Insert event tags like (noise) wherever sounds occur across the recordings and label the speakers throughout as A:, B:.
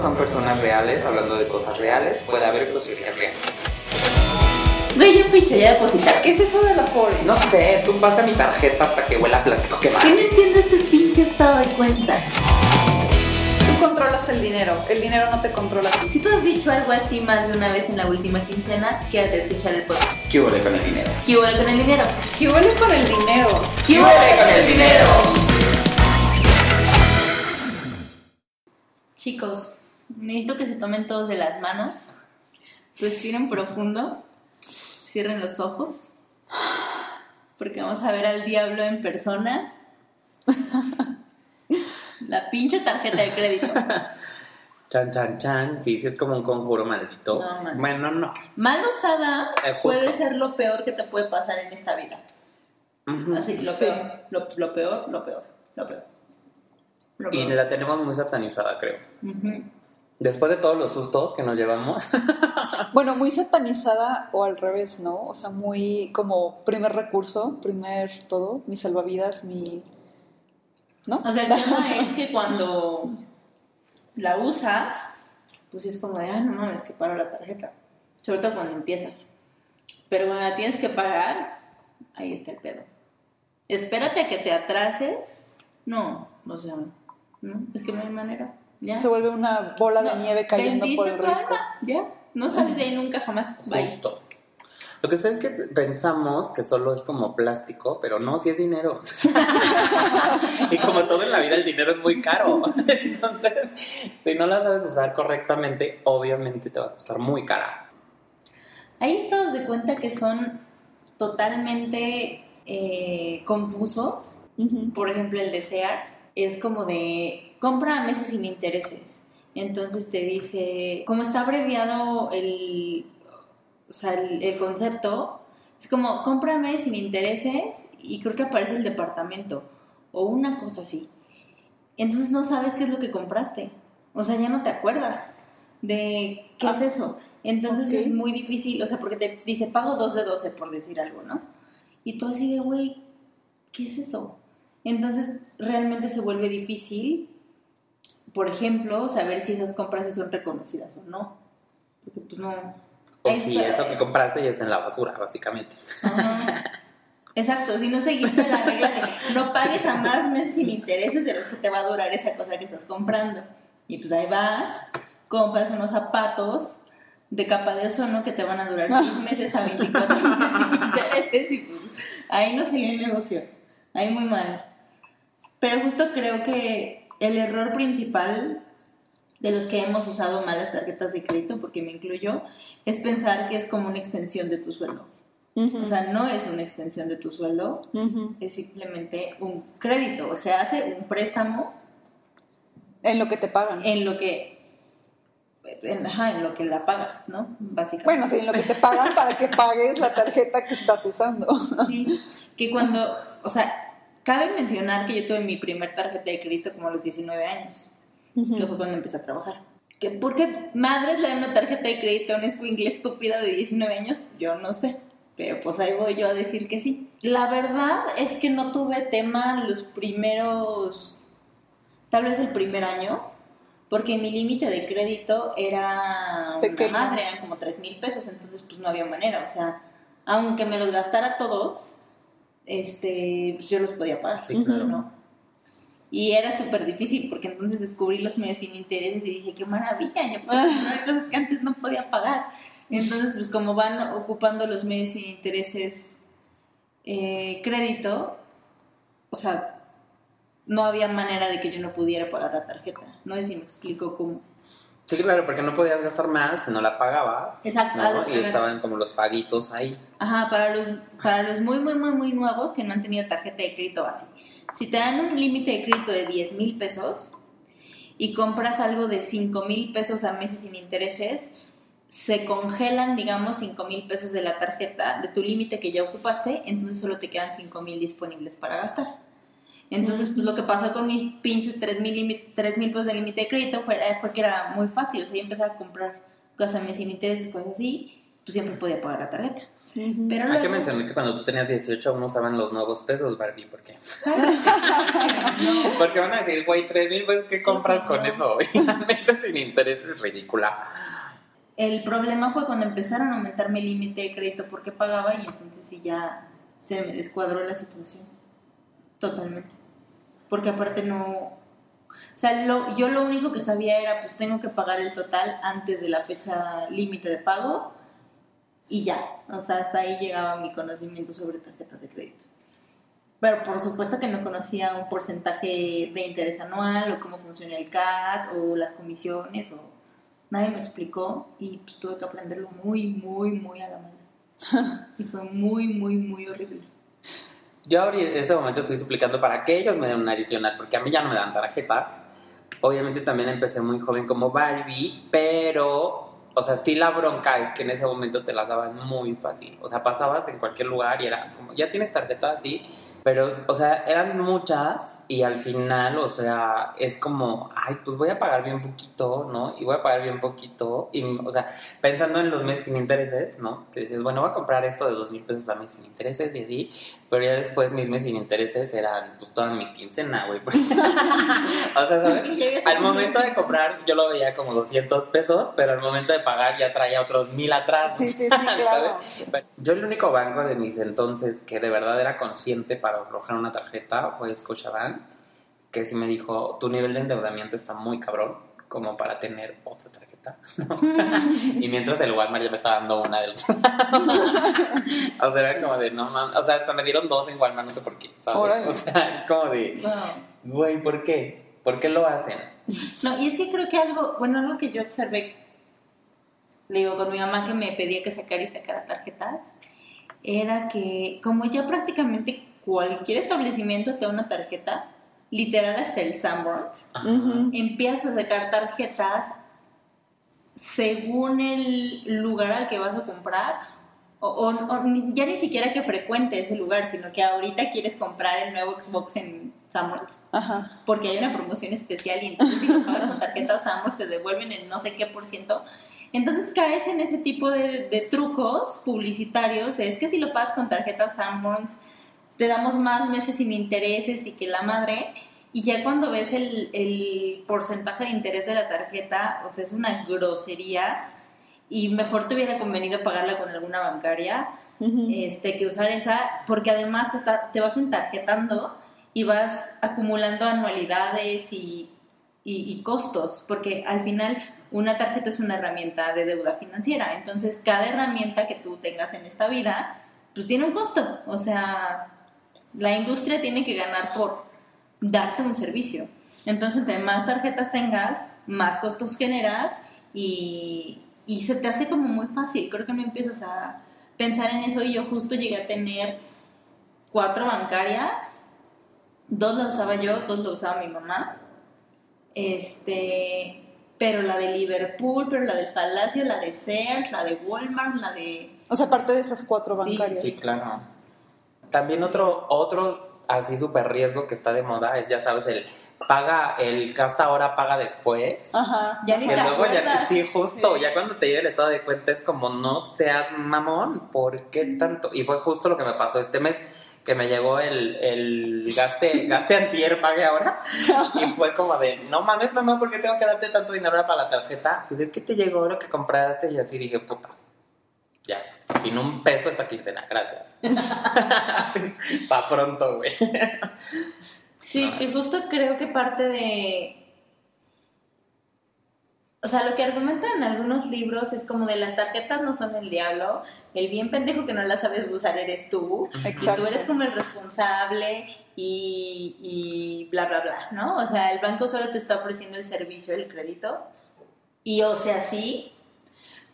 A: son personas reales hablando de cosas reales. Puede haber posibilidades reales.
B: Güey, yo picho, ya depositar. ¿Qué es eso de la pobre?
A: No sé, tú pasa mi tarjeta hasta que huela a plástico quemado.
B: ¿Quién entiende este pinche estado de cuenta?
C: Tú controlas el dinero, el dinero no te controla.
B: Si tú has dicho algo así más de una vez en la última quincena, quédate a escuchar el podcast.
A: ¿Qué huele con el dinero?
B: ¿Qué huele con el dinero?
C: ¿Qué huele con el dinero?
B: ¿Qué
A: huele con el dinero?
B: Chicos, necesito que se tomen todos de las manos, respiren profundo, cierren los ojos, porque vamos a ver al diablo en persona. La pinche tarjeta de crédito.
A: Chan, chan, chan. Sí, sí, es como un conjuro maldito.
B: No,
A: bueno, no.
B: Mal usada
A: Eh,
B: puede ser lo peor que te puede pasar en esta vida. Así, lo
C: Sí.
B: peor, lo, lo peor, lo peor, lo peor. Lo
A: Y la tenemos muy satanizada, creo.
B: Ujú.
A: Después de todos los sustos que nos llevamos. (laughs)
C: Bueno, muy satanizada o al revés, ¿no? O sea, muy como primer recurso, primer todo, mi salvavidas, mi... ¿No?
B: O sea, el tema (laughs) es que cuando la usas, pues es como de, ah, no mames, que paro la tarjeta. Sobre todo cuando empiezas. Pero cuando la tienes que pagar, ahí está el pedo. Espérate a que te atrases. No, o sea, no, es que no hay manera. Ya.
C: Se vuelve una bola de
B: No,
C: nieve cayendo por el risco.
B: Ya. No sales de ahí nunca jamás. Bye.
A: Justo. Lo que sé es que pensamos que solo es como plástico, pero no, sí es dinero. (laughs) y como todo en la vida, el dinero es muy caro. (laughs) Entonces, si no la sabes usar correctamente, obviamente te va a costar muy cara.
B: Hay estados de cuenta que son totalmente eh, confusos. Por ejemplo, el de Sears es como de compra a meses sin intereses. Entonces te dice, como está abreviado el, o sea, el, el concepto, es como cómprame sin intereses y creo que aparece el departamento o una cosa así. Entonces no sabes qué es lo que compraste. O sea, ya no te acuerdas de qué
C: Ah,
B: es eso. Entonces es muy difícil, o sea, porque te dice pago 2 de 12 por decir algo, ¿no? Y tú así de, güey, ¿qué es eso? Entonces realmente se vuelve difícil, por ejemplo, saber si esas compras sí son reconocidas o no. Porque pues no...
A: O
B: Ahí
A: si
B: está.
A: eso que compraste ya está en la basura, básicamente.
B: Ajá. Exacto, si no seguiste la regla de no pagues a más meses sin intereses de los que te va a durar esa cosa que estás comprando. Y pues ahí vas, compras unos zapatos de capa de ozono que te van a durar 6 (laughs) meses a 24 meses sin intereses y pues ahí no salió el negocio. Ahí muy mal. Pero justo creo que el error principal de los que hemos usado mal las tarjetas de crédito, porque me incluyo, es pensar que es como una extensión de tu sueldo. O sea, no es una extensión de tu sueldo, es simplemente un crédito. O sea, hace un préstamo
C: En lo que te pagan.
B: en lo que. En, ajá, en lo que la pagas, ¿no? Básicamente.
C: Bueno, sí, en lo que te pagan para que pagues la tarjeta que estás usando.
B: Sí, que cuando. O sea, cabe mencionar que yo tuve mi primer tarjeta de crédito como a los 19 años, que fue cuando empecé a trabajar. Que ¿Por qué madres le dan una tarjeta de crédito a una escuincle estúpida de 19 años? Yo no sé. Pero pues ahí voy yo a decir que sí. La verdad es que no tuve tema los primeros, tal vez el primer año, porque mi límite de crédito era
C: Pequeño.
B: una madre, eran como 3 mil pesos, entonces pues no había manera, o sea, aunque me los gastara todos, este, pues yo los podía pagar,
A: Sí, claro.
B: ¿no? Y era súper difícil porque entonces descubrí los meses sin intereses y dije, qué maravilla, ya puedo comprar cosas que antes no podía pagar. Entonces, pues como van ocupando los meses sin intereses eh, crédito, o sea, no había manera de que yo no pudiera pagar la tarjeta. No sé si me explico cómo.
A: Sí, claro, porque no podías gastar más, no la pagabas.
B: Exacto.
A: ¿no? Y estaban como los paguitos ahí.
B: Ajá, para los, para los muy, muy, muy, muy nuevos que no han tenido tarjeta de crédito así. Si te dan un límite de crédito de 10 mil pesos y compras algo de 5 mil pesos a meses sin intereses, se congelan, digamos, 5 mil pesos de la tarjeta, de tu límite que ya ocupaste, entonces solo te quedan 5 mil disponibles para gastar. Entonces, pues lo que pasó con mis pinches 3 mil pesos de límite de crédito fue, fue que era muy fácil. O sea, yo empezaba a comprar cosas a sin intereses, cosas así, pues siempre podía pagar la tarjeta. Pero
A: Hay que mencionar que cuando tú tenías 18 aún usaban los nuevos pesos, Barbie, ¿por qué? (laughs) (laughs) Porque van a decir, güey, 3 mil pesos, ¿qué compras con eso? (laughs) Y la neta sin interés es ridícula.
B: El problema fue cuando empezaron a aumentar mi límite de crédito porque pagaba y entonces sí ya se me descuadró la situación. Totalmente. Porque aparte no... O sea, lo- yo lo único que sabía era pues tengo que pagar el total antes de la fecha límite de pago y ya. O sea, hasta ahí llegaba mi conocimiento sobre tarjetas de crédito. Pero por supuesto que no conocía un porcentaje de interés anual o cómo funciona el CAT o las comisiones o nadie me explicó y pues tuve que aprenderlo muy, muy, muy a la mano. (laughs) Y fue muy, muy, muy horrible.
A: Yo ahora en este momento estoy suplicando para que ellos me den un adicional, porque a mí ya no me dan tarjetas. Obviamente también empecé muy joven como Barbie, pero, o sea, sí la bronca es que en ese momento te las daban muy fácil. O sea, pasabas en cualquier lugar y era como, ya tienes tarjeta así, pero, o sea, eran muchas y al final, o sea, es como, ay, pues voy a pagar bien poquito, ¿no? Y voy a pagar bien poquito. Y, o sea, pensando en los meses sin intereses, ¿no? Que dices, bueno, voy a comprar esto de dos mil pesos a mes sin intereses y así. Pero ya después mis meses sin intereses eran, pues, toda mi quincena, güey. (laughs) o sea, ¿sabes? Al momento de comprar, yo lo veía como 200 pesos, pero al momento de pagar ya traía otros mil atrás.
C: Sí, sí, sí, (laughs)
A: ¿sabes?
C: claro.
A: Yo el único banco de mis entonces que de verdad era consciente para arrojar una tarjeta fue Scotiabank, que sí me dijo, tu nivel de endeudamiento está muy cabrón como para tener otra tarjeta. (laughs) y mientras el Walmart ya me estaba dando una del otro (laughs) lado. o sea, era como de, no mames, o sea, hasta me dieron dos en Walmart, no sé por qué, ¿sabes? O sea, (laughs) como de, güey, ¿por qué? ¿Por qué lo hacen?
B: No, y es que creo que algo, bueno, algo que yo observé, le digo, con mi mamá que me pedía que sacara y sacara tarjetas, era que como ya prácticamente cualquier establecimiento te da una tarjeta, literal hasta el Sanborns,
C: Ujú.
B: empiezas a sacar tarjetas según el lugar al que vas a comprar, o, o- o ya ni siquiera que frecuente ese lugar, sino que ahorita quieres comprar el nuevo Xbox en
C: Ajá.
B: porque hay una promoción especial y entonces si lo pagas con tarjetas Samos te devuelven el no sé qué por ciento. Entonces caes en ese tipo de, de trucos publicitarios de es que si lo pagas con tarjetas Sanborns te damos más meses sin intereses y que la madre y ya cuando ves el, el porcentaje de interés de la tarjeta, o sea, es una grosería y mejor te hubiera convenido pagarla con alguna bancaria este, que usar esa, porque además te, está, te vas entarjetando y vas acumulando anualidades y, y- y costos, porque al final una tarjeta es una herramienta de deuda financiera, entonces cada herramienta que tú tengas en esta vida, pues tiene un costo, o sea, la industria tiene que ganar por darte un servicio. Entonces, entre más tarjetas tengas, más costos generas y, y se te hace como muy fácil. Creo que no empiezas a pensar en eso y yo justo llegué a tener cuatro bancarias. Dos la usaba yo, dos la usaba mi mamá. Este, pero la de Liverpool, pero la del Palacio, la de Sears, la de Walmart, la de...
C: O sea, aparte de esas cuatro
B: Sí,
C: bancarias.
A: Sí, claro. También otro, otro así súper riesgo que está de moda es, ya sabes, el paga, el gasta ahora, paga después.
C: Ajá.
B: Ya ni
A: Que
B: te
A: luego ya, sí, justo,
C: Sí.
A: ya cuando te llega el estado de cuenta es como, no seas mamón, ¿por qué tanto? Y fue justo lo que me pasó este mes, que me llegó el, el gaste, gaste antier, pague ahora, (laughs) y fue como de, no mames, mamá, ¿por qué tengo que darte tanto dinero ahora para la tarjeta? Pues es que te llegó lo que compraste, y así dije, puta, sin un peso esta quincena, gracias. (laughs) Pa' pronto, güey.
B: Sí, que justo creo que parte de... O sea, lo que argumentan en algunos libros es como de las tarjetas no son el diablo, el bien pendejo que no las sabes usar eres tú, y
C: Exacto.
B: tú eres como el responsable y, y bla, bla, bla, ¿no? O sea, el banco solo te está ofreciendo el servicio del crédito, y o sea, sí,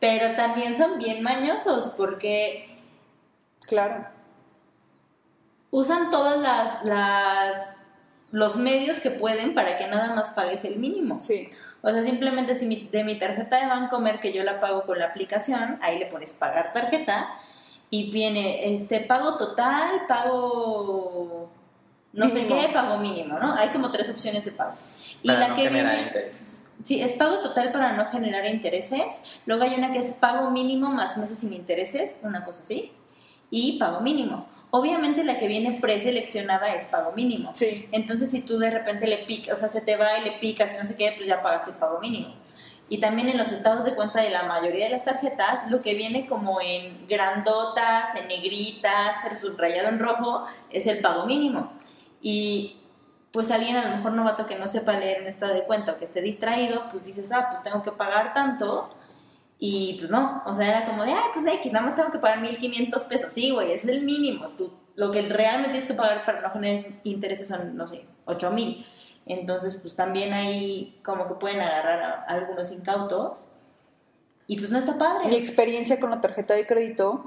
B: pero también son bien mañosos porque
C: Claro.
B: usan todas las, las los medios que pueden para que nada más pagues el mínimo.
C: Sí.
B: O sea, simplemente si mi- de mi tarjeta de Bancomer que yo la pago con la aplicación, ahí le pones pagar tarjeta y viene este pago total, pago no sé qué, pago mínimo, ¿no? Hay como tres opciones de pago. Y
A: Para
B: la
A: no
B: que viene
A: intereses.
B: Sí, es pago total para no generar intereses. Luego hay una que es pago mínimo más meses sin intereses, una cosa así. y pago mínimo. Obviamente la que viene preseleccionada es pago mínimo.
C: Sí.
B: Entonces si tú de repente le picas, o sea, se te va y le picas y no sé qué, pues ya pagaste el pago mínimo. Y también en los estados de cuenta de la mayoría de las tarjetas, lo que viene como en grandotas, en negritas, subrayado en rojo, es el pago mínimo. Y pues alguien a lo mejor novato que no sepa leer un estado de cuenta o que esté distraído, pues dices, ah, pues tengo que pagar tanto. Y pues no, o sea, era como de, ay, pues X, nada más tengo que pagar 1500 pesos. Sí, güey, es el mínimo. Tú, lo que realmente tienes que pagar para no generar intereses son, no sé, 8000. Entonces, pues también ahí como que pueden agarrar a algunos incautos. Y pues no está padre.
C: Mi experiencia con la tarjeta de crédito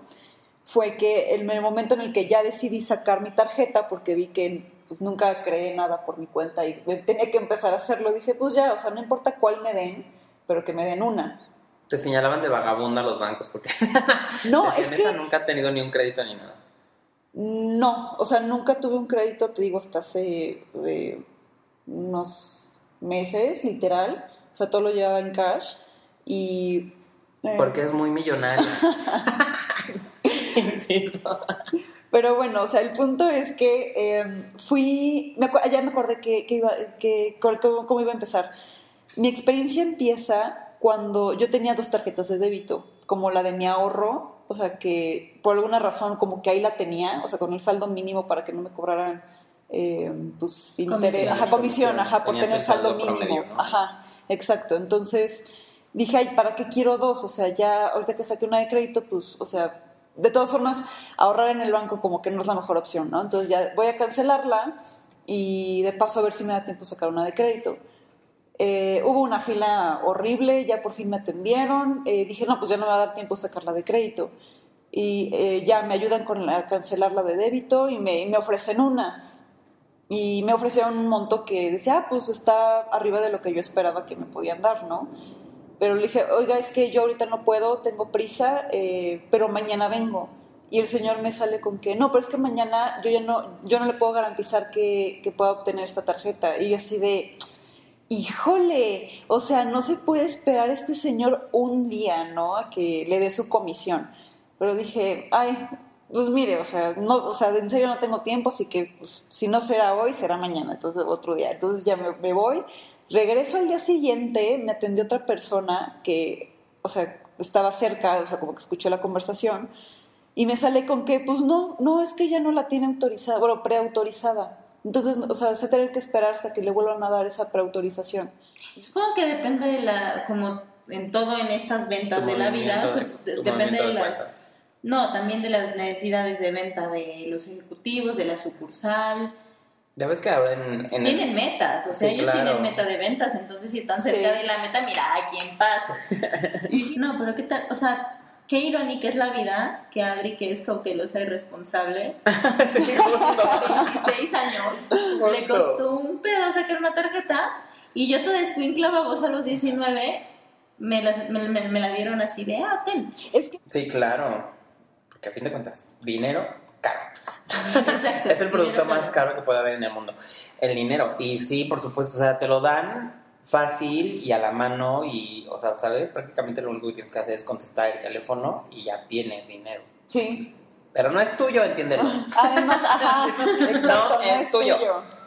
C: fue que en el momento en el que ya decidí sacar mi tarjeta, porque vi que pues nunca creé nada por mi cuenta y tenía que empezar a hacerlo, dije, pues ya, o sea, no importa cuál me den, pero que me den una.
A: Te señalaban de vagabunda los bancos porque (laughs)
C: No, (laughs) es que
A: "Esa nunca ha tenido ni un crédito ni nada.
C: no, o sea, nunca tuve un crédito, te digo, hasta hace eh, unos meses, literal, o sea, todo lo llevaba en cash y... eh,
A: Porque es muy millonaria. (laughs) Insisto.
C: Pero bueno, o sea, el punto es que eh, fui, me ya me acordé que, que iba, que, cómo, cómo iba a empezar. Mi experiencia empieza cuando yo tenía dos tarjetas de débito, como la de mi ahorro, o sea, que por alguna razón como que ahí la tenía, o sea, con el saldo mínimo para que no me cobraran, eh, pues, interés,
B: Comisión.
C: ajá, comisión, ajá, por tener saldo,
A: saldo
C: mínimo,
A: promedio, ¿no?
C: ajá, exacto. Entonces dije, ay, ¿para qué quiero dos? O sea, ya ahorita que saqué una de crédito, pues, o sea, de todas formas, ahorrar en el banco como que no es la mejor opción, ¿no? Entonces ya voy a cancelarla y de paso a ver si me da tiempo sacar una de crédito. Eh, hubo una fila horrible, ya por fin me atendieron, eh, dije, no, pues ya no me va a dar tiempo sacarla de crédito. Y eh, ya me ayudan con a cancelar la de débito y me, y me ofrecen una. Y me ofrecieron un monto que decía, ah, pues está arriba de lo que yo esperaba que me podían dar, ¿no? Pero le dije, oiga, es que yo ahorita no puedo, tengo prisa, eh, pero mañana vengo. Y el señor me sale con que, no, pero es que mañana yo ya no, yo no le puedo garantizar que, que pueda obtener esta tarjeta. Y yo así de, híjole, o sea, no se puede esperar este señor un día, ¿no? A que le dé su comisión. Pero dije, ay, pues mire, o sea, no, o sea, en serio no tengo tiempo, así que pues, si no será hoy, será mañana, entonces otro día. Entonces ya me, me voy, regreso al día siguiente, me atendió otra persona que, o sea, estaba cerca, o sea, como que escuché la conversación, y me sale con que, pues no, no, es que ya no la tiene autorizada, bueno, preautorizada. Entonces, o sea, se tiene que esperar hasta que le vuelvan a dar esa preautorización.
B: Supongo que depende de la, como en todo en estas ventas de la vida,
A: de-
B: depende de
A: de
B: las... No, también de las necesidades de venta de los ejecutivos, de la sucursal.
A: Ya ves que ahora en, en el-
B: Tienen metas, o sea,
A: Sí,
B: ellos
A: claro.
B: tienen meta de ventas, entonces si están cerca
C: Sí.
B: de la meta, mira, aquí en paz. No, pero qué tal, o sea, qué irónica es la vida que Adri, que es cautelosa y responsable, (laughs)
A: Sí, (laughs) justo.
B: 26 años, le costó un pedo sacar una tarjeta y yo toda escuincla babosa a los 19 me, las- me, me- me la dieron así de, ah, ten.
C: Es que
A: Sí, claro. Porque a fin de cuentas, dinero caro.
B: Exacto, (laughs)
A: Es el producto más caro que puede haber en el mundo. El dinero. Y sí, por supuesto, o sea, te lo dan fácil y a la mano y, o sea, ¿sabes? Prácticamente lo único que tienes que hacer es contestar el teléfono y ya tienes dinero.
C: sí,
A: Pero no es tuyo, entiéndelo. (laughs)
C: Además, ajá, (laughs) exacto,
A: No, es tuyo.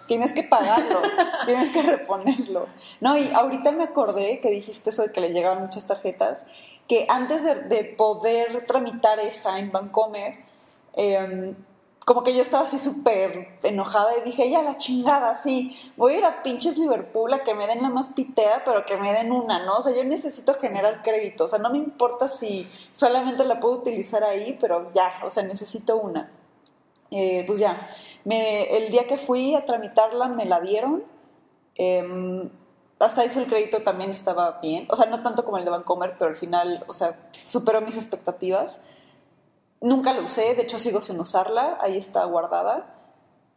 C: Tienes que pagarlo, tienes que reponerlo. No, y ahorita me acordé que dijiste eso de que le llegaban muchas tarjetas, que antes de, de poder tramitar esa en Bancomer, eh, como que yo estaba así súper enojada y dije, ya la chingada, sí, voy a ir a pinches Liverpool a que me den la más pitera, pero que me den una, ¿no? O sea, yo necesito generar crédito, o sea, no me importa si solamente la puedo utilizar ahí, pero ya, o sea, necesito una. Eh, pues ya, me, el día que fui a tramitarla me la dieron. eh, hasta eso el crédito también estaba bien. O sea, no tanto como el de Bancomer, pero al final, o sea, superó mis expectativas. Nunca la usé, de hecho sigo sin usarla, ahí está guardada.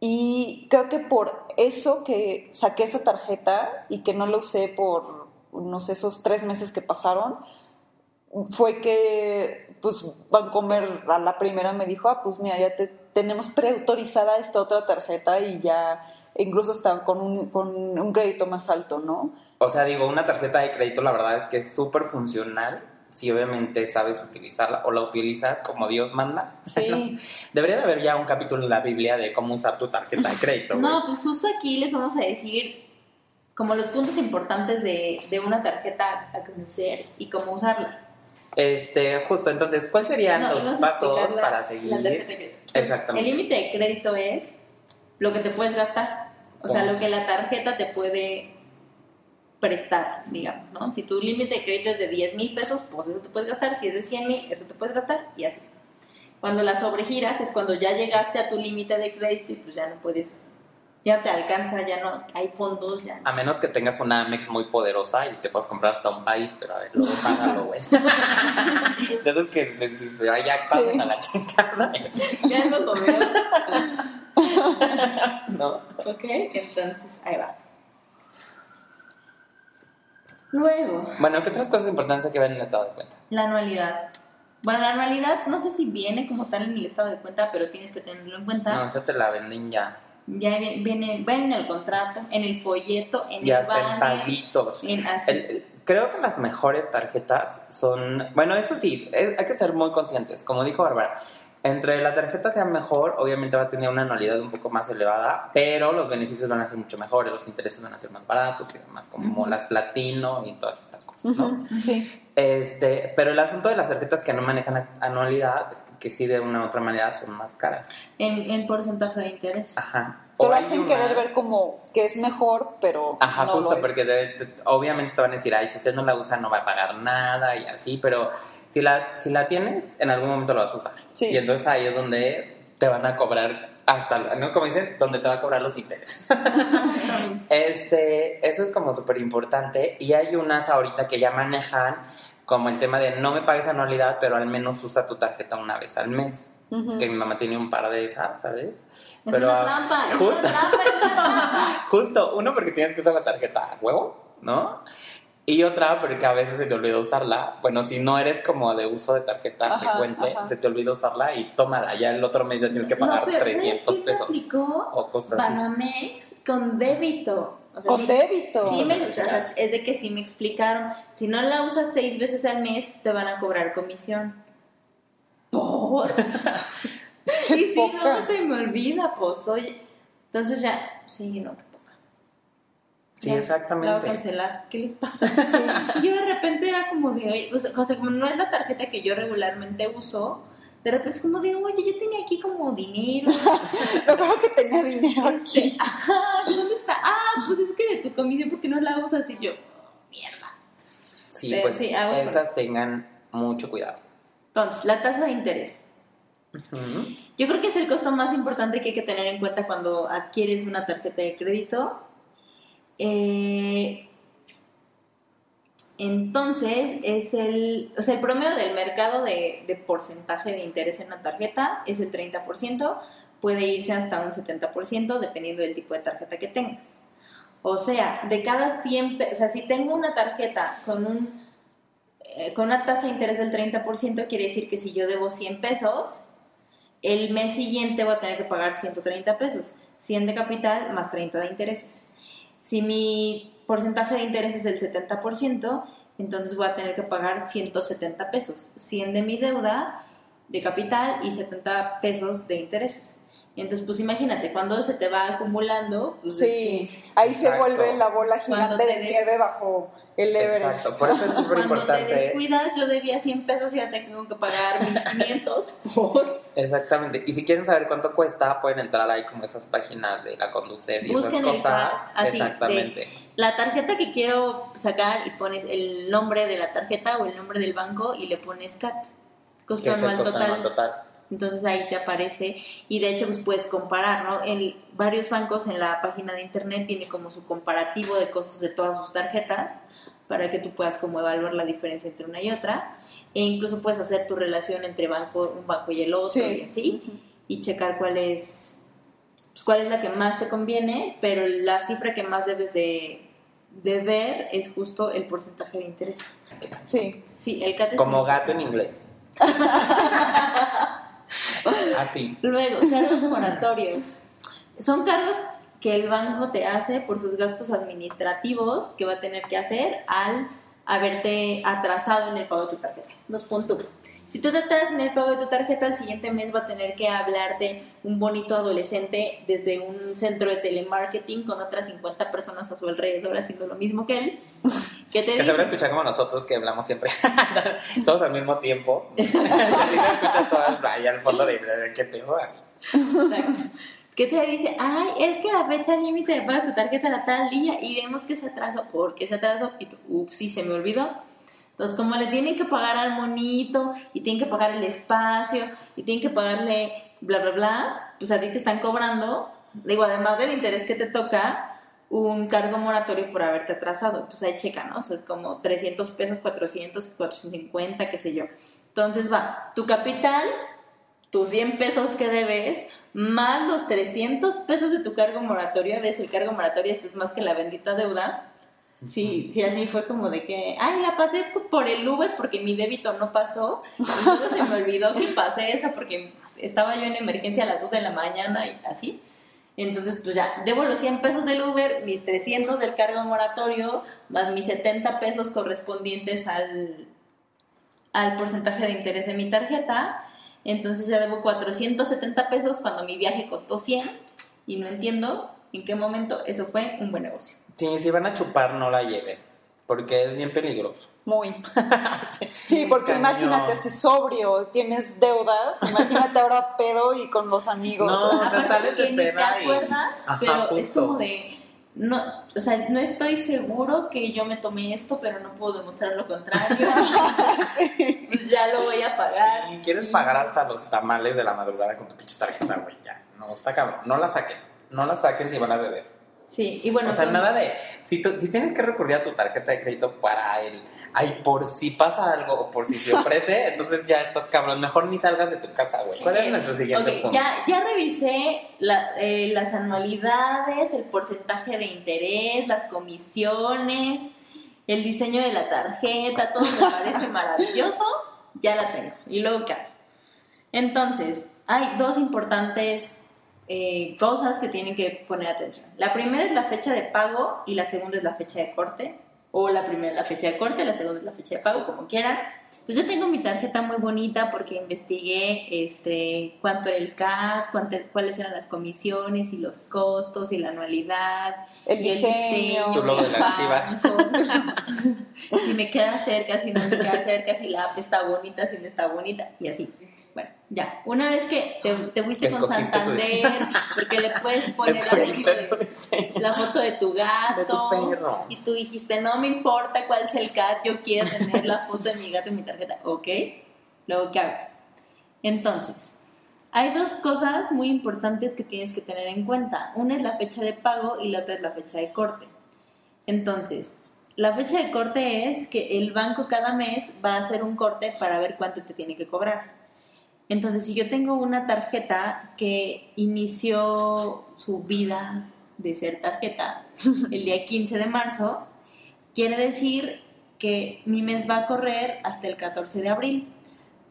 C: Y creo que por eso que saqué esa tarjeta y que no la usé por, no sé, esos tres meses que pasaron, fue que pues Bancomer a la primera me dijo, ah, pues mira, ya te, tenemos preautorizada esta otra tarjeta y ya incluso está con un, con un crédito más alto, ¿no?
A: O sea, digo, una tarjeta de crédito, la verdad es que es súper funcional si obviamente sabes utilizarla o la utilizas como Dios manda. (laughs)
C: Sí.
A: Debería de haber ya un capítulo en la Biblia de cómo usar tu tarjeta de crédito. (laughs)
B: No, pues justo aquí les vamos a decir como los puntos importantes de, de una tarjeta a conocer y cómo usarla.
A: Este, justo, entonces, ¿cuáles serían
B: No,
A: los pasos
B: la-
A: para
B: la
A: seguir?
B: tarjeta de crédito. Entonces,
A: Exactamente.
B: El límite de crédito es lo que te puedes gastar. O sea,
A: ¿Cómo?
B: lo que la tarjeta te puede prestar, digamos, ¿no? Si tu límite de crédito es de 10 mil pesos, pues eso te puedes gastar. Si es de 100 mil, eso te puedes gastar y así. Cuando la sobregiras es cuando ya llegaste a tu límite de crédito y pues ya no puedes, ya te alcanza, ya no hay fondos, ya no.
A: A menos que tengas una Amex muy poderosa y te puedas comprar hasta un país, pero a ver, luego (laughs) págalo, güey. (laughs) Esos que allá pasan
C: Sí.
A: a la chingada, (laughs)
B: Ya me comieron.
A: ¿no?
B: Ok, entonces ahí va. Luego,
A: Bueno, ¿qué otras cosas importantes hay que ver en el estado de cuenta?
B: la anualidad. Bueno, la anualidad no sé si viene como tal en el estado de cuenta, pero tienes que tenerlo en cuenta.
A: No, esa te la venden ya.
B: Ya vi- viene, viene en el contrato, en el folleto, en
A: Ya
B: el
A: está en
B: banner,
A: paguitos.
B: en así.
A: El- el- creo que las mejores tarjetas son, bueno, eso sí, es- hay que ser muy conscientes, como dijo Bárbara, entre la tarjeta sea mejor, obviamente va a tener una anualidad un poco más elevada, pero los beneficios van a ser mucho mejores, los intereses van a ser más baratos y demás, como las platino y todas estas cosas, ¿no?
C: Sí.
A: Este, pero el asunto de las tarjetas que no manejan anualidad es que sí de una u otra manera son más caras.
B: en, en porcentaje de interés.
A: Ajá.
C: Te lo hacen querer ver como que es mejor, pero.
A: Ajá,
C: no
A: justo,
C: lo es.
A: porque de- de- obviamente te van a decir, ay, si usted no la usa no va a pagar nada y así, pero si la, si la tienes, en algún momento lo vas a usar.
C: Sí.
A: Y entonces ahí es donde te van a cobrar hasta, ¿no? Como dicen, donde te va a cobrar los intereses. (laughs) Este, eso es como súper importante. Y hay unas ahorita que ya manejan como el tema de no me pagues anualidad, pero al menos usa tu tarjeta una vez al mes.
C: Ujú.
A: Que mi mamá tiene un par de esas, ¿sabes?
B: Es una trampa, es
A: justo,
B: una trampa, es una trampa. (laughs)
A: justo, uno porque tienes que usar la tarjeta a huevo, ¿no? Y otra porque a veces se te olvida usarla. Bueno, si no eres como de uso de tarjeta
C: Ajá,
A: frecuente,
C: ajá.
A: se te olvida usarla y tómala. Ya el otro mes ya tienes que pagar
B: No, pero ¿sabes
A: 300
B: quién me
A: pesos
B: aplicó?
A: o cosas así.
B: Con débito. O sea,
C: Con
B: sí-
C: débito.
B: Sí, me, o sea, es de que sí me explicaron. Si no la usas seis veces al mes, te van a cobrar comisión. ¿Por? (laughs) y si
C: poca.
B: no, se me olvida, pues, oye. Entonces ya, sí, no.
A: Sí,
B: Ya, La voy a
A: exactamente.
B: cancelar. ¿Qué les pasa? (laughs) Yo de repente era como de, oye, o sea, como no es la tarjeta que yo regularmente uso, de repente es como de, oye, yo tenía aquí como dinero. (laughs)
C: Me acuerdo que tenía dinero
B: Este,
C: aquí.
B: ajá, ¿dónde está? Ah, pues es que de tu comisión, ¿por qué no la usas? Y yo, mierda.
A: Sí,
B: Pero
A: pues
B: sí,
A: esas tengan mucho cuidado.
B: Entonces, la tasa de interés. Yo creo que es el costo más importante que hay que tener en cuenta cuando adquieres una tarjeta de crédito. Eh, entonces, es el, o sea, el promedio del mercado de, porcentaje de interés en una tarjeta es el 30%, puede irse hasta un 70% dependiendo del tipo de tarjeta que tengas. O sea, de cada 100, pe- o sea, si tengo una tarjeta con un eh, con una tasa de interés del 30%, quiere decir que si yo debo 100 pesos, el mes siguiente voy a tener que pagar 130 pesos, 100 de capital más 30 de intereses. Si mi porcentaje de interés es del 70%, entonces voy a tener que pagar 170 pesos, 100 de mi deuda de capital y 70 pesos de intereses. Entonces, pues imagínate, cuando se te va acumulando, pues,
C: Sí, ahí se vuelve la bola gigante
B: te
C: de
B: des-
C: nieve bajo el Everest.
A: Exacto, por eso es súper
B: cuando te
A: importante.
B: descuidas, yo debía 100 pesos y ahora tengo que pagar 1500 (laughs) por
A: Exactamente. Y si quieren saber cuánto cuesta, pueden entrar ahí como esas páginas de la conducir y
B: Busquen
A: esas
B: el
A: cosas.
B: CAS, así,
A: Exactamente.
B: la tarjeta que quiero sacar y pones el nombre de la tarjeta o el nombre del banco y le pones CAT. Costo
A: el
B: anual total.
A: anual total.
B: Entonces ahí te aparece y de hecho pues puedes comparar, ¿no? En varios bancos en la página de internet tiene como su comparativo de costos de todas sus tarjetas para que tú puedas como evaluar la diferencia entre una y otra e incluso puedes hacer tu relación entre banco un banco y el otro
C: Sí.
B: y así y checar cuál es pues, cuál es la que más te conviene, pero la cifra que más debes de, de ver es justo el porcentaje de interés.
C: Sí.
B: Sí, el CAT es
A: Como
B: un-
A: gato en inglés. (laughs) (laughs) Así.
B: Luego, cargos moratorios. Son cargos que el banco te hace por sus gastos administrativos que va a tener que hacer al haberte atrasado en el pago de tu tarjeta. Dos puntos. Si tú te atrasas en el pago de tu tarjeta, el siguiente mes va a tener que hablarte un bonito adolescente desde un centro de telemarketing con otras 50 personas a su alrededor haciendo lo mismo que él. (laughs) Que te
A: Que se escuchar como nosotros que hablamos siempre, (laughs) todos al mismo tiempo. (laughs) Así se escucha todas ahí al fondo de qué pedo así.
B: Exacto. Que te dice, ay, es que la fecha límite de pago de su tarjeta era tal día y vemos que se atrasó. ¿Por qué se atrasó? Y tú, ups, sí, se me olvidó. Entonces, como le tienen que pagar al monito y tienen que pagar el espacio y tienen que pagarle bla, bla, bla, pues a ti te están cobrando, digo, además del interés que te toca, un cargo moratorio por haberte atrasado. Entonces ahí checa, ¿no? O sea, es como 300 pesos, 400, 450, qué sé yo. Entonces va, tu capital, tus 100 pesos que debes, más los 300 pesos de tu cargo moratorio, ves, el cargo moratorio este es más que la bendita deuda. Sí, sí, así fue como de que, ay, la pasé por el Uber porque mi débito no pasó y luego se me olvidó que pasé esa porque estaba yo en emergencia a las 2 de la mañana y así. Entonces, pues ya, debo los 100 pesos del Uber, mis 300 del cargo moratorio, más mis 70 pesos correspondientes al, al porcentaje de interés de mi tarjeta. Entonces ya debo 470 pesos cuando mi viaje costó 100 y no entiendo en qué momento eso fue un buen negocio.
A: Sí, si van a chupar, no la lleven, porque es bien peligroso.
C: Muy. (laughs) Sí, porque
A: Cañón.
C: imagínate, si sobrio tienes deudas, imagínate ahora pedo y con los amigos.
A: No, o sea, sales de (laughs)
B: te
A: peda y-
B: acuerdas,
A: Ajá,
B: pero es
A: justo.
B: como de no, o sea, no estoy seguro que yo me tomé esto, pero no puedo demostrar lo contrario. (laughs) Pues ya lo voy a pagar.
A: Y quieres
B: Sí.
A: pagar hasta los tamales de la madrugada con tu pinche tarjeta, güey, ya. No, está cabrón. No la saquen. No la saquen si van a beber.
B: Sí, y bueno,
A: o sea, nada de. Si, tú- si tienes que recurrir a tu tarjeta de crédito para el. Ay, por si pasa algo o por si se (laughs) ofrece, entonces ya estás cabrón. Mejor ni salgas de tu casa, güey. ¿Cuál es nuestro siguiente punto?
B: Ya, ya revisé la- eh, las anualidades, el porcentaje de interés, las comisiones, el diseño de la tarjeta, todo me parece maravilloso. Ya la tengo. ¿Y luego qué hago? Entonces, hay dos importantes eh, cosas que tienen que poner atención. La primera es la fecha de pago y la segunda es la fecha de corte. O la primera es la fecha de corte, la segunda es la fecha de pago, como quieran. Entonces yo tengo mi tarjeta muy bonita porque investigué este cuánto era el CAT, cuánto- cuáles eran las comisiones y los costos y la anualidad.
C: El
B: y
C: diseño.
A: Tu logo de las
B: el
A: chivas. (laughs)
B: si me queda cerca, si no me queda cerca, si la app está bonita, si no está bonita y así. Bueno, ya. Una vez que te, te fuiste con Santander, porque le puedes (laughs) poner la foto, de, la foto de tu gato.
A: De tu perro.
B: Y tú dijiste, no me importa cuál es el cat, yo quiero tener la foto de mi gato en mi tarjeta. Ok, luego ¿qué hago? Entonces, hay dos cosas muy importantes que tienes que tener en cuenta. Una es la fecha de pago y la otra es la fecha de corte. Entonces, la fecha de corte es que el banco cada mes va a hacer un corte para ver cuánto te tiene que cobrar. Entonces, si yo tengo una tarjeta que inició su vida de ser tarjeta (laughs) el día 15 de marzo, quiere decir que mi mes va a correr hasta el 14 de abril.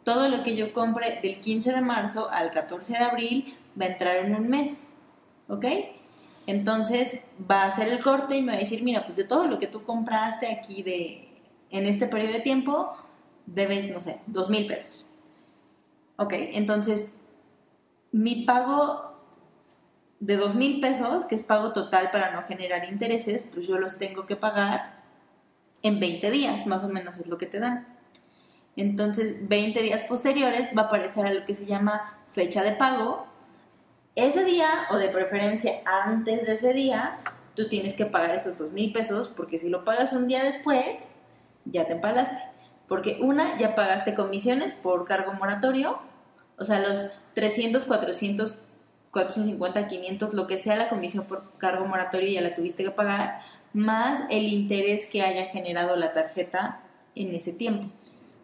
B: Todo lo que yo compre del 15 de marzo al 14 de abril va a entrar en un mes. ¿Ok? Entonces va a hacer el corte y me va a decir, mira, pues de todo lo que tú compraste aquí de, en este periodo de tiempo, debes, no sé, dos mil pesos. Ok, entonces mi pago de dos mil pesos, que es pago total para no generar intereses, pues yo los tengo que pagar en 20 días, más o menos es lo que te dan. Entonces, 20 días posteriores va a aparecer a lo que se llama fecha de pago. Ese día, o de preferencia antes de ese día, tú tienes que pagar esos dos mil pesos, porque si lo pagas un día después, ya te empalaste. Porque una, ya pagaste comisiones por cargo moratorio, o sea, los 300, 400, 450, 500, lo que sea la comisión por cargo moratorio, ya la tuviste que pagar, más el interés que haya generado la tarjeta en ese tiempo.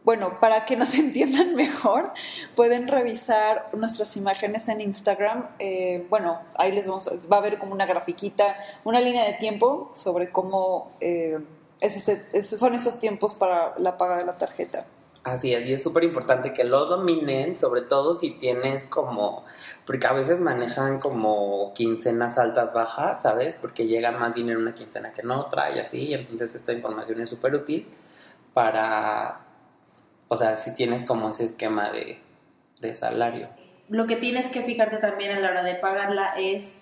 C: Bueno, para que nos (laughs) entiendan mejor, pueden revisar nuestras imágenes en Instagram. Eh, bueno, ahí les vamos, va a haber como una grafiquita, una línea de tiempo sobre cómo eh, es este, esos son esos tiempos para la paga de la tarjeta.
A: Así es, y es súper importante que lo dominen, sobre todo si tienes como, porque a veces manejan como quincenas altas, bajas, ¿sabes? Porque llega más dinero una quincena que en otra y así, y entonces esta información es súper útil para, o sea, si tienes como ese esquema de, de salario.
B: Lo que tienes que fijarte también a la hora de pagarla es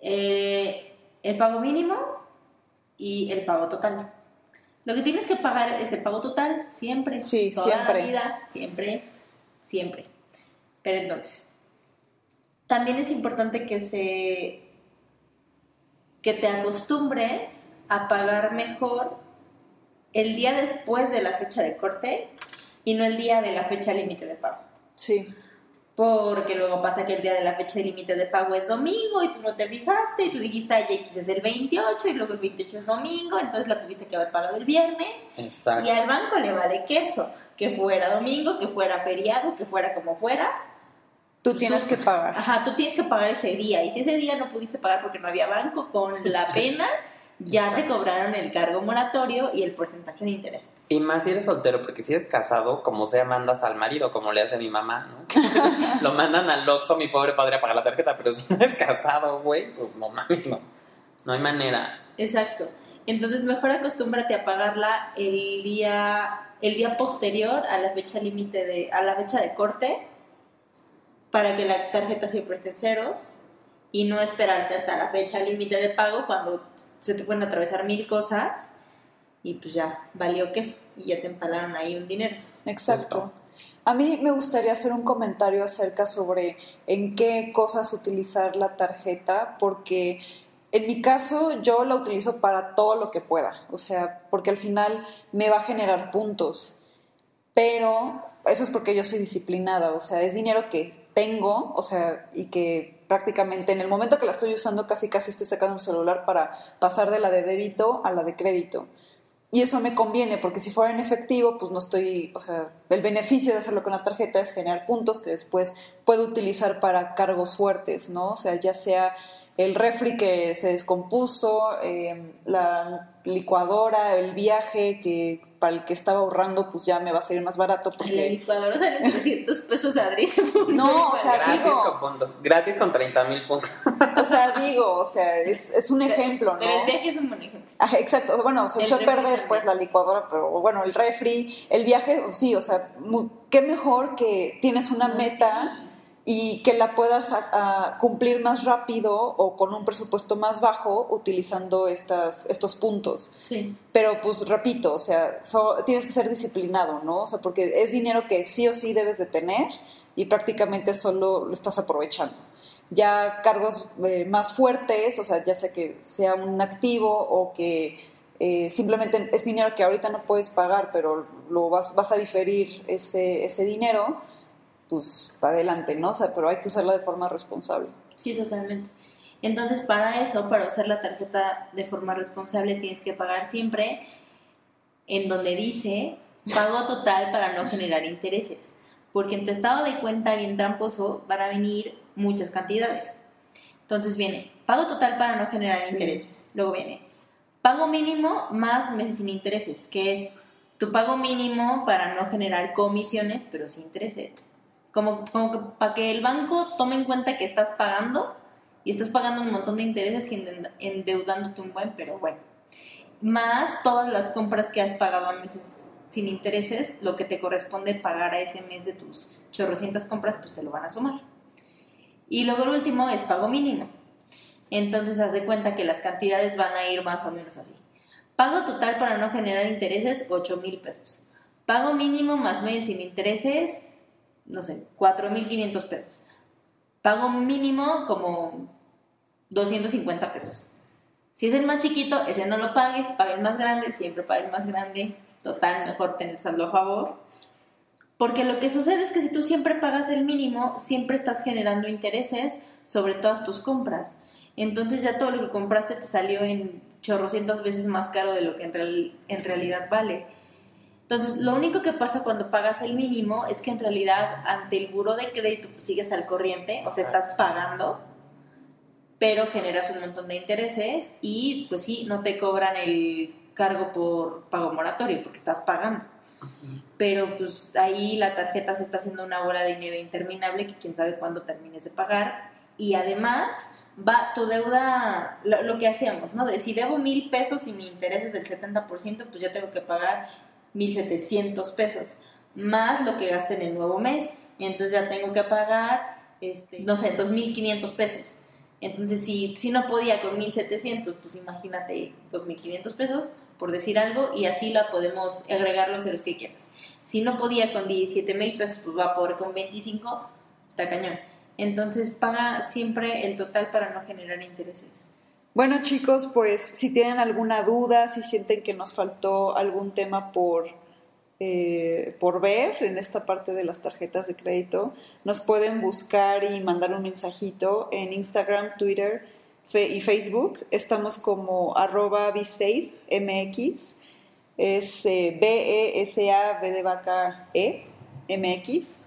B: eh, el pago mínimo y el pago total. Lo que tienes que pagar es el pago total, siempre.
C: Sí,
B: toda
C: siempre.
B: la vida, siempre, siempre. Pero entonces, también es importante que se que te acostumbres a pagar mejor el día después de la fecha de corte y no el día de la fecha límite de pago.
C: Sí.
B: Porque luego pasa que el día de la fecha límite de pago es domingo y tú no te fijaste y tú dijiste, ay, X es el 28 y luego el 28 es domingo, entonces la tuviste que haber pagado el viernes
A: Exacto.
B: y al banco le vale queso, que fuera domingo, que fuera feriado, que fuera como fuera.
C: Tú tienes que pagar.
B: Ajá, tú tienes que pagar ese día y si ese día no pudiste pagar porque no había banco, con la (laughs) pena ya te cobraron el cargo moratorio y el porcentaje de interés.
A: Y más si eres soltero, porque si eres casado, como sea, mandas al marido, como le hace mi mamá, ¿no? (laughs) Lo mandan al Oxxo, mi pobre padre, a pagar la tarjeta, pero si no eres casado, güey, pues no mames, no. No hay manera.
B: Exacto. Entonces mejor acostúmbrate a pagarla el día el día posterior a la fecha límite de a la fecha de corte para que la tarjeta siempre esté en ceros y no esperarte hasta la fecha límite de pago cuando se te pueden atravesar mil cosas y pues ya valió queso y ya te empalaron ahí un dinero.
C: Exacto. A mí me gustaría hacer un comentario acerca sobre en qué cosas utilizar la tarjeta, porque en mi caso yo la utilizo para todo lo que pueda, o sea, porque al final me va a generar puntos, pero eso es porque yo soy disciplinada, o sea, es dinero que tengo, o sea, y que prácticamente en el momento que la estoy usando casi casi estoy sacando un celular para pasar de la de débito a la de crédito. Y eso me conviene, porque si fuera en efectivo, pues no estoy, o sea, el beneficio de hacerlo con la tarjeta es generar puntos que después puedo utilizar para cargos fuertes, ¿no? O sea, ya sea el refri que se descompuso, eh, la licuadora, el viaje que para el que estaba ahorrando, pues ya me va a salir más barato
B: El
C: porque...
B: licuador salen (laughs) 300 pesos a Adri.
C: No, o sea,
A: gratis
C: digo-
A: con puntos. Gratis con 30 mil puntos.
C: O sea, digo, o sea, es, es un ejemplo, ¿no?
B: Pero el viaje es un buen ejemplo.
C: Ajá, exacto, bueno, se
B: El
C: echó a perder
B: también.
C: pues la licuadora, pero bueno, el refri, el viaje, sí, o sea, mu- qué mejor que tienes una
B: No,
C: meta
B: sí.
C: Y que la puedas a- a cumplir más rápido o con un presupuesto más bajo utilizando estas, estos puntos.
B: Sí.
C: Pero pues repito, o sea, so- tienes que ser disciplinado, ¿no? O sea, porque es dinero que sí o sí debes de tener y prácticamente solo lo estás aprovechando. Ya cargos eh, más fuertes, o sea, ya sea que sea un activo o que eh, simplemente es dinero que ahorita no puedes pagar, pero lo vas, vas a diferir ese, ese dinero, pues adelante, ¿no? O sea, pero hay que usarla de forma responsable.
B: Sí, totalmente. Entonces, para eso, para usar la tarjeta de forma responsable, tienes que pagar siempre en donde dice pago total para no generar intereses. Porque en tu estado de cuenta bien tramposo van a venir muchas cantidades. Entonces viene pago total para no generar
C: Sí.
B: intereses. Luego viene pago mínimo más meses sin intereses, que es tu pago mínimo para no generar comisiones, pero sin intereses. Como, como que para que el banco tome en cuenta que estás pagando y estás pagando un montón de intereses y ende- endeudándote un buen, pero bueno. Más todas las compras que has pagado a meses sin intereses, lo que te corresponde pagar a ese mes de tus chorrocientas compras, pues te lo van a sumar. Y luego el último es pago mínimo. Entonces haz de cuenta que las cantidades van a ir más o menos así. Pago total para no generar intereses, 8 mil pesos. Pago mínimo más meses sin intereses, no sé, 4.500 pesos. Pago mínimo como 250 pesos. Si es el más chiquito, ese no lo pagues, paga el más grande, siempre paga el más grande. Total, mejor tener saldo a favor. Porque lo que sucede es que si tú siempre pagas el mínimo, siempre estás generando intereses sobre todas tus compras. Entonces ya todo lo que compraste te salió en chorrocientas veces más caro de lo que en, real- en realidad vale. Entonces, lo único que pasa cuando pagas el mínimo es que en realidad ante el buro de crédito pues, sigues al corriente, o sea, estás pagando, pero generas un montón de intereses y pues sí, no te cobran el cargo por pago moratorio porque estás pagando. Pero pues ahí la tarjeta se está haciendo una bola de nieve interminable que quién sabe cuándo termines de pagar. Y además va tu deuda, lo, lo que hacíamos, ¿no? De si debo mil pesos y mi interés es del 70%, pues yo tengo que pagar 1.700 pesos, más lo que gaste en el nuevo mes. Entonces ya tengo que pagar, este, no sé, 2.500 pesos. Entonces, si, si no podía con 1.700, pues imagínate 2.500 pesos, por decir algo, y así la podemos agregar los ceros que quieras. Si no podía con 17.000 pesos, pues va a poder con 25, está cañón. Entonces, paga siempre el total para no generar intereses.
C: Bueno chicos, pues si tienen alguna duda, si sienten que nos faltó algún tema por, eh, por ver en esta parte de las tarjetas de crédito, nos pueden buscar y mandar un mensajito en Instagram, Twitter y Facebook. Estamos como arroba. Es eh, B-E-S-A-B de vaca E, MX.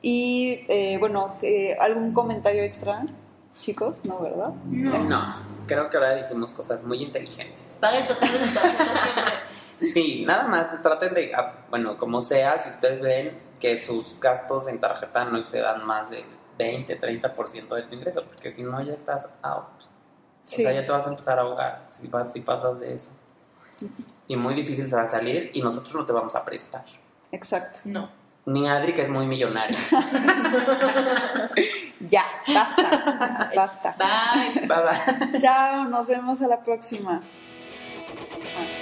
C: Y eh, bueno, ¿algún comentario extra, chicos? No, ¿verdad?
A: No, creo que ahora dijimos cosas muy inteligentes.
B: Paga el total de tu tarjeta siempre.
A: Sí, nada más traten de, ah, bueno, como sea, si ustedes ven que sus gastos en tarjeta no excedan más del 20, 30% de tu ingreso, porque si no ya estás out.
C: Sí.
A: O sea, ya te vas a empezar a ahogar si, vas, si pasas de eso. Y muy difícil se va a salir y nosotros no te vamos a prestar.
C: Exacto.
B: No.
A: Ni Adri, que es muy millonaria. (laughs)
C: Ya, basta. basta.
B: Bye.
A: Bye bye.
C: Chao, nos vemos a la próxima. Ah.